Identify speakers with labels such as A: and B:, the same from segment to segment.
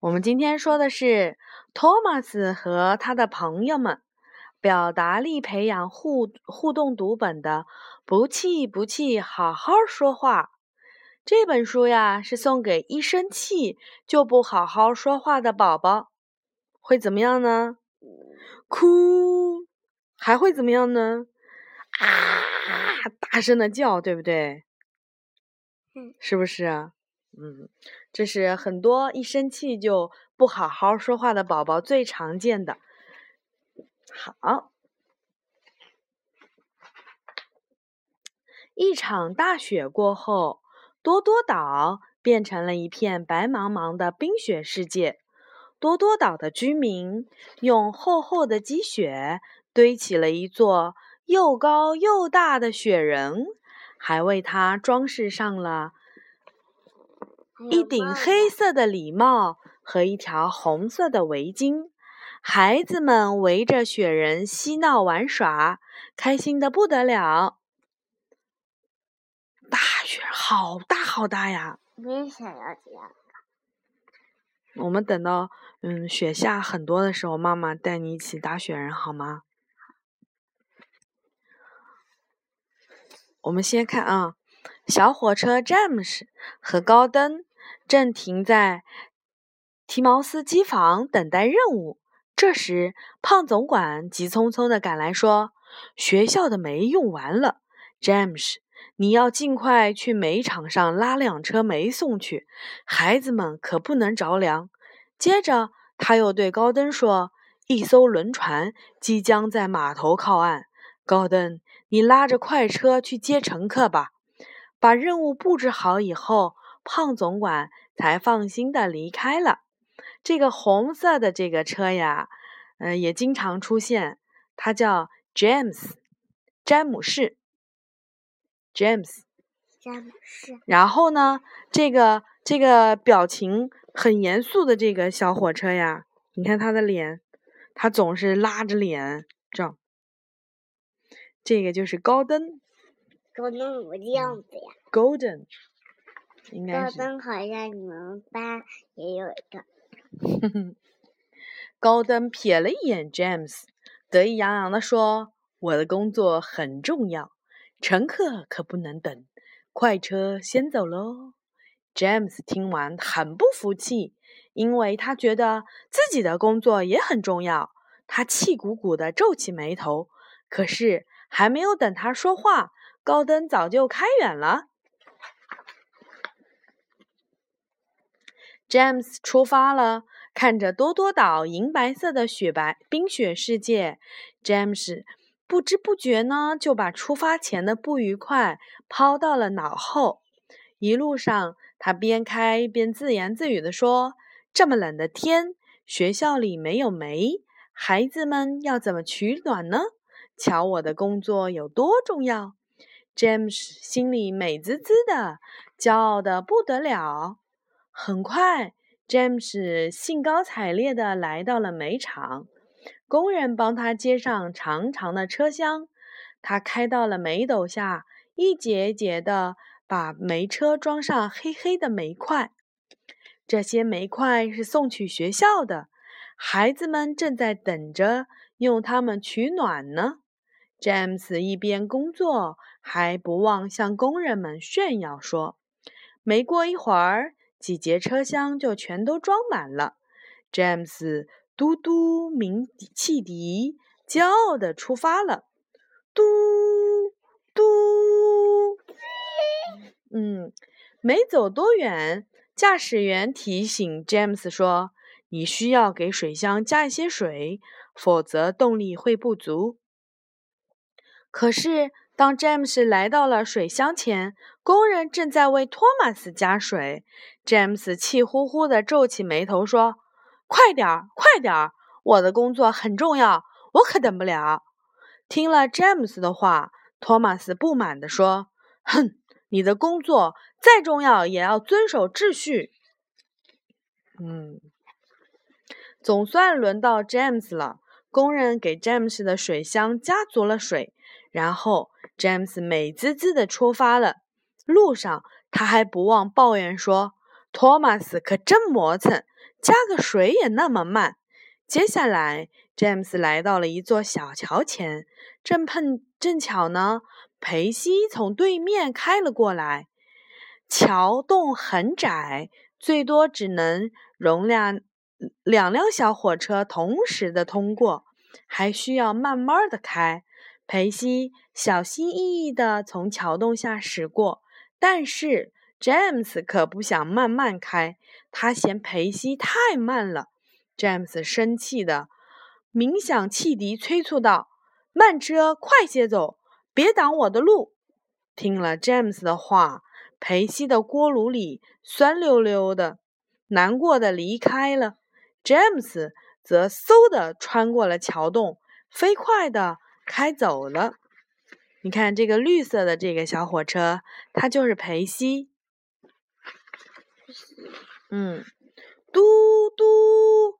A: 我们今天说的是托马斯和他的朋友们表达力培养互互动读本的“不气不气，好好说话”这本书呀，是送给一生气就不好好说话的宝宝，会怎么样呢？哭，还会怎么样呢？啊，大声的叫，对不对？
B: 嗯，
A: 是不是啊？嗯，这是很多一生气就不好好说话的宝宝最常见的。好，一场大雪过后，多多岛变成了一片白茫茫的冰雪世界。多多岛的居民用厚厚的积雪堆起了一座又高又大的雪人，还为它装饰上了。一顶黑色的礼帽和一条红色的围巾，孩子们围着雪人嬉闹玩耍，开心的不得了。大雪好大好大呀！
B: 我也想要这样。
A: 我们等到嗯雪下很多的时候，妈妈带你一起打雪人好吗？我们先看啊，小火车詹姆斯和高登。正停在提毛斯机房等待任务。这时，胖总管急匆匆地赶来，说：“学校的煤用完了，詹姆斯，你要尽快去煤场上拉两车煤送去，孩子们可不能着凉。”接着，他又对高登说：“一艘轮船即将在码头靠岸，高登，你拉着快车去接乘客吧。”把任务布置好以后。胖总管才放心的离开了。这个红色的这个车呀，呃，也经常出现。它叫 James，詹姆士。James，
B: 詹姆士。
A: 然后呢，这个这个表情很严肃的这个小火车呀，你看他的脸，他总是拉着脸这样。这个就是高登。
B: 高登什么样子呀
A: ？Golden。
B: 高登好像你们班也有一个。
A: 高登瞥了一眼 James，得意洋洋地说：“我的工作很重要，乘客可不能等，快车先走喽。” James 听完很不服气，因为他觉得自己的工作也很重要。他气鼓鼓地皱起眉头。可是还没有等他说话，高登早就开远了。James 出发了，看着多多岛银白色的雪白冰雪世界，，James 不知不觉呢就把出发前的不愉快抛到了脑后。一路上，他边开边自言自语地说：“这么冷的天，学校里没有煤，孩子们要怎么取暖呢？瞧我的工作有多重要！”！”James 心里美滋滋的，骄傲的不得了。很快，詹姆斯兴高采烈地来到了煤场。工人帮他接上长长的车厢，他开到了煤斗下，一节一节地把煤车装上黑黑的煤块。这些煤块是送去学校的，孩子们正在等着用它们取暖呢。詹姆斯一边工作，还不忘向工人们炫耀说：“没过一会儿。”几节车厢就全都装满了。詹姆斯嘟嘟鸣汽笛，骄傲地出发了。嘟嘟，嗯，没走多远，驾驶员提醒詹姆斯说：“你需要给水箱加一些水，否则动力会不足。”可是，当詹姆斯来到了水箱前，工人正在为托马斯加水。詹姆斯气呼呼地皱起眉头说：“快点儿，快点儿！我的工作很重要，我可等不了。”听了詹姆斯的话，托马斯不满地说：“哼，你的工作再重要，也要遵守秩序。”嗯，总算轮到詹姆斯了。工人给詹姆斯的水箱加足了水，然后詹姆斯美滋滋地出发了。路上，他还不忘抱怨说。托马斯可真磨蹭，加个水也那么慢。接下来，詹姆斯来到了一座小桥前，正碰正巧呢，裴西从对面开了过来。桥洞很窄，最多只能容量两辆小火车同时的通过，还需要慢慢的开。裴西小心翼翼地从桥洞下驶过，但是詹姆斯可不想慢慢开，他嫌裴西太慢了。詹姆斯生气地鸣响汽笛，催促道：“慢车，快些走，别挡我的路！”听了詹姆斯的话，裴西的锅炉里酸溜溜的，难过的离开了。詹姆斯则嗖地穿过了桥洞，飞快地。开走了，你看这个绿色的这个小火车，它就是裴西。嗯，嘟嘟，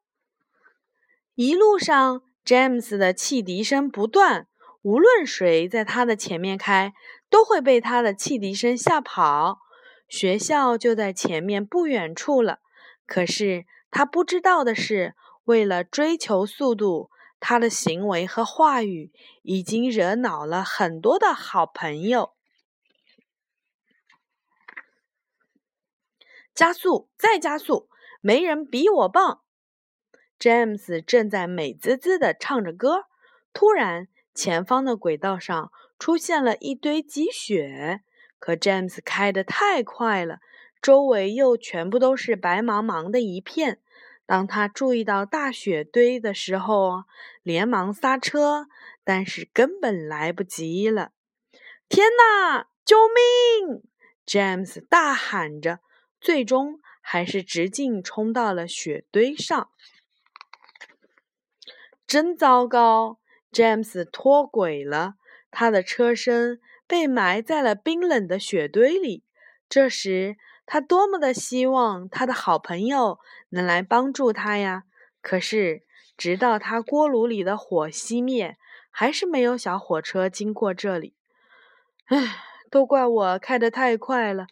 A: 一路上，詹姆斯的汽笛声不断，无论谁在他的前面开，都会被他的汽笛声吓跑。学校就在前面不远处了，可是他不知道的是，为了追求速度。他的行为和话语已经惹恼了很多的好朋友。加速，再加速，没人比我棒！詹姆斯正在美滋滋的唱着歌，突然，前方的轨道上出现了一堆积雪。可詹姆斯开得太快了，周围又全部都是白茫茫的一片。当他注意到大雪堆的时候，连忙刹车，但是根本来不及了。天哪！救命！詹姆斯大喊着，最终还是直径冲到了雪堆上。真糟糕！詹姆斯脱轨了，他的车身被埋在了冰冷的雪堆里。这时，他多么的希望他的好朋友能来帮助他呀！可是，直到他锅炉里的火熄灭，还是没有小火车经过这里。唉，都怪我开得太快了。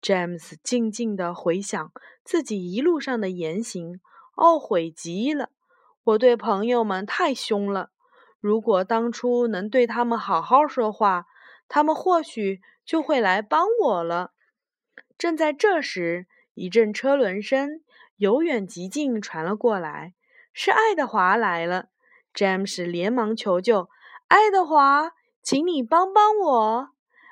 A: 詹姆斯静静地回想自己一路上的言行，懊悔极了。我对朋友们太凶了。如果当初能对他们好好说话，他们或许就会来帮我了。正在这时，一阵车轮声由远及近传了过来，是爱德华来了。詹姆斯连忙求救：“爱德华，请你帮帮我！”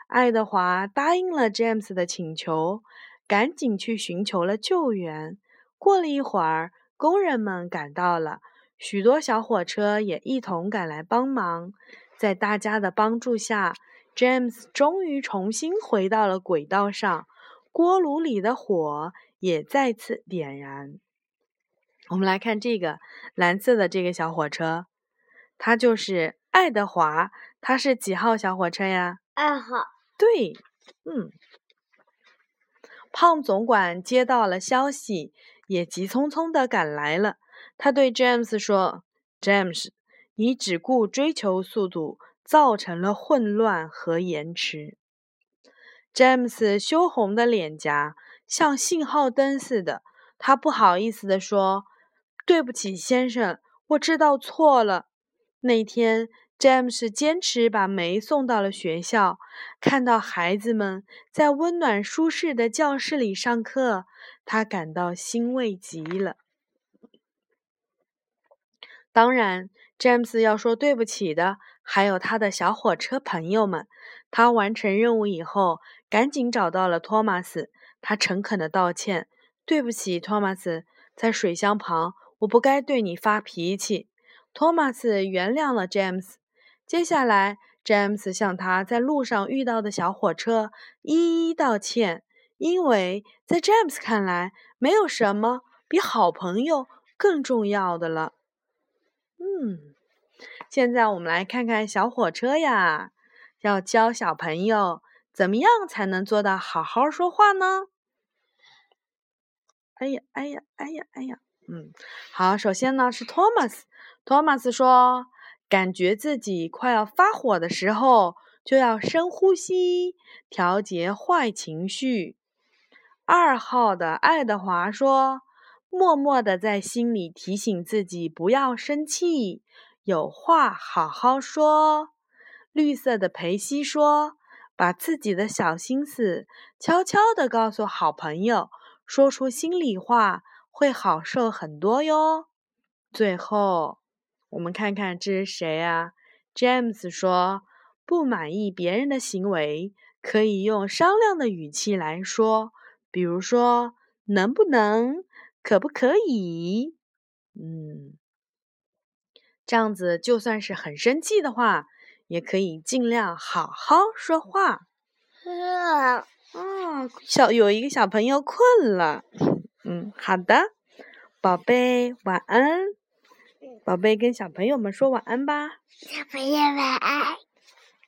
A: 爱德华答应了詹姆斯的请求，赶紧去寻求了救援。过了一会儿，工人们赶到了，许多小火车也一同赶来帮忙。在大家的帮助下，詹姆斯终于重新回到了轨道上。锅炉里的火也再次点燃。我们来看这个蓝色的这个小火车，它就是爱德华。它是几号小火车呀？
B: 二号。
A: 对，嗯。胖总管接到了消息，也急匆匆的赶来了。他对詹姆斯说：“詹姆斯，你只顾追求速度，造成了混乱和延迟。”詹姆斯羞红的脸颊像信号灯似的，他不好意思地说：“对不起，先生，我知道错了。”那天，詹姆斯坚持把梅送到了学校，看到孩子们在温暖舒适的教室里上课，他感到欣慰极了。当然，詹姆斯要说对不起的还有他的小火车朋友们。他完成任务以后。赶紧找到了托马斯，他诚恳地道歉：“对不起，托马斯，在水箱旁，我不该对你发脾气。”托马斯原谅了詹姆斯。接下来，詹姆斯向他在路上遇到的小火车一一道歉，因为在詹姆斯看来，没有什么比好朋友更重要的了。嗯，现在我们来看看小火车呀，要教小朋友。怎么样才能做到好好说话呢？哎呀，哎呀，哎呀，哎呀，嗯，好，首先呢是托马斯，托马斯说，感觉自己快要发火的时候，就要深呼吸，调节坏情绪。二号的爱德华说：“默默的在心里提醒自己不要生气，有话好好说。”绿色的培西说：“把自己的小心思悄悄地告诉好朋友，说出心里话会好受很多哟。”最后，我们看看这是谁啊？James 说：“不满意别人的行为，可以用商量的语气来说。”比如说，能不能，可不可以？嗯，这样子就算是很生气的话，也可以尽量好好说话。嗯，小有一个小朋友困了。嗯，好的，宝贝晚安。宝贝跟小朋友们说晚安吧。
B: 小朋友晚安。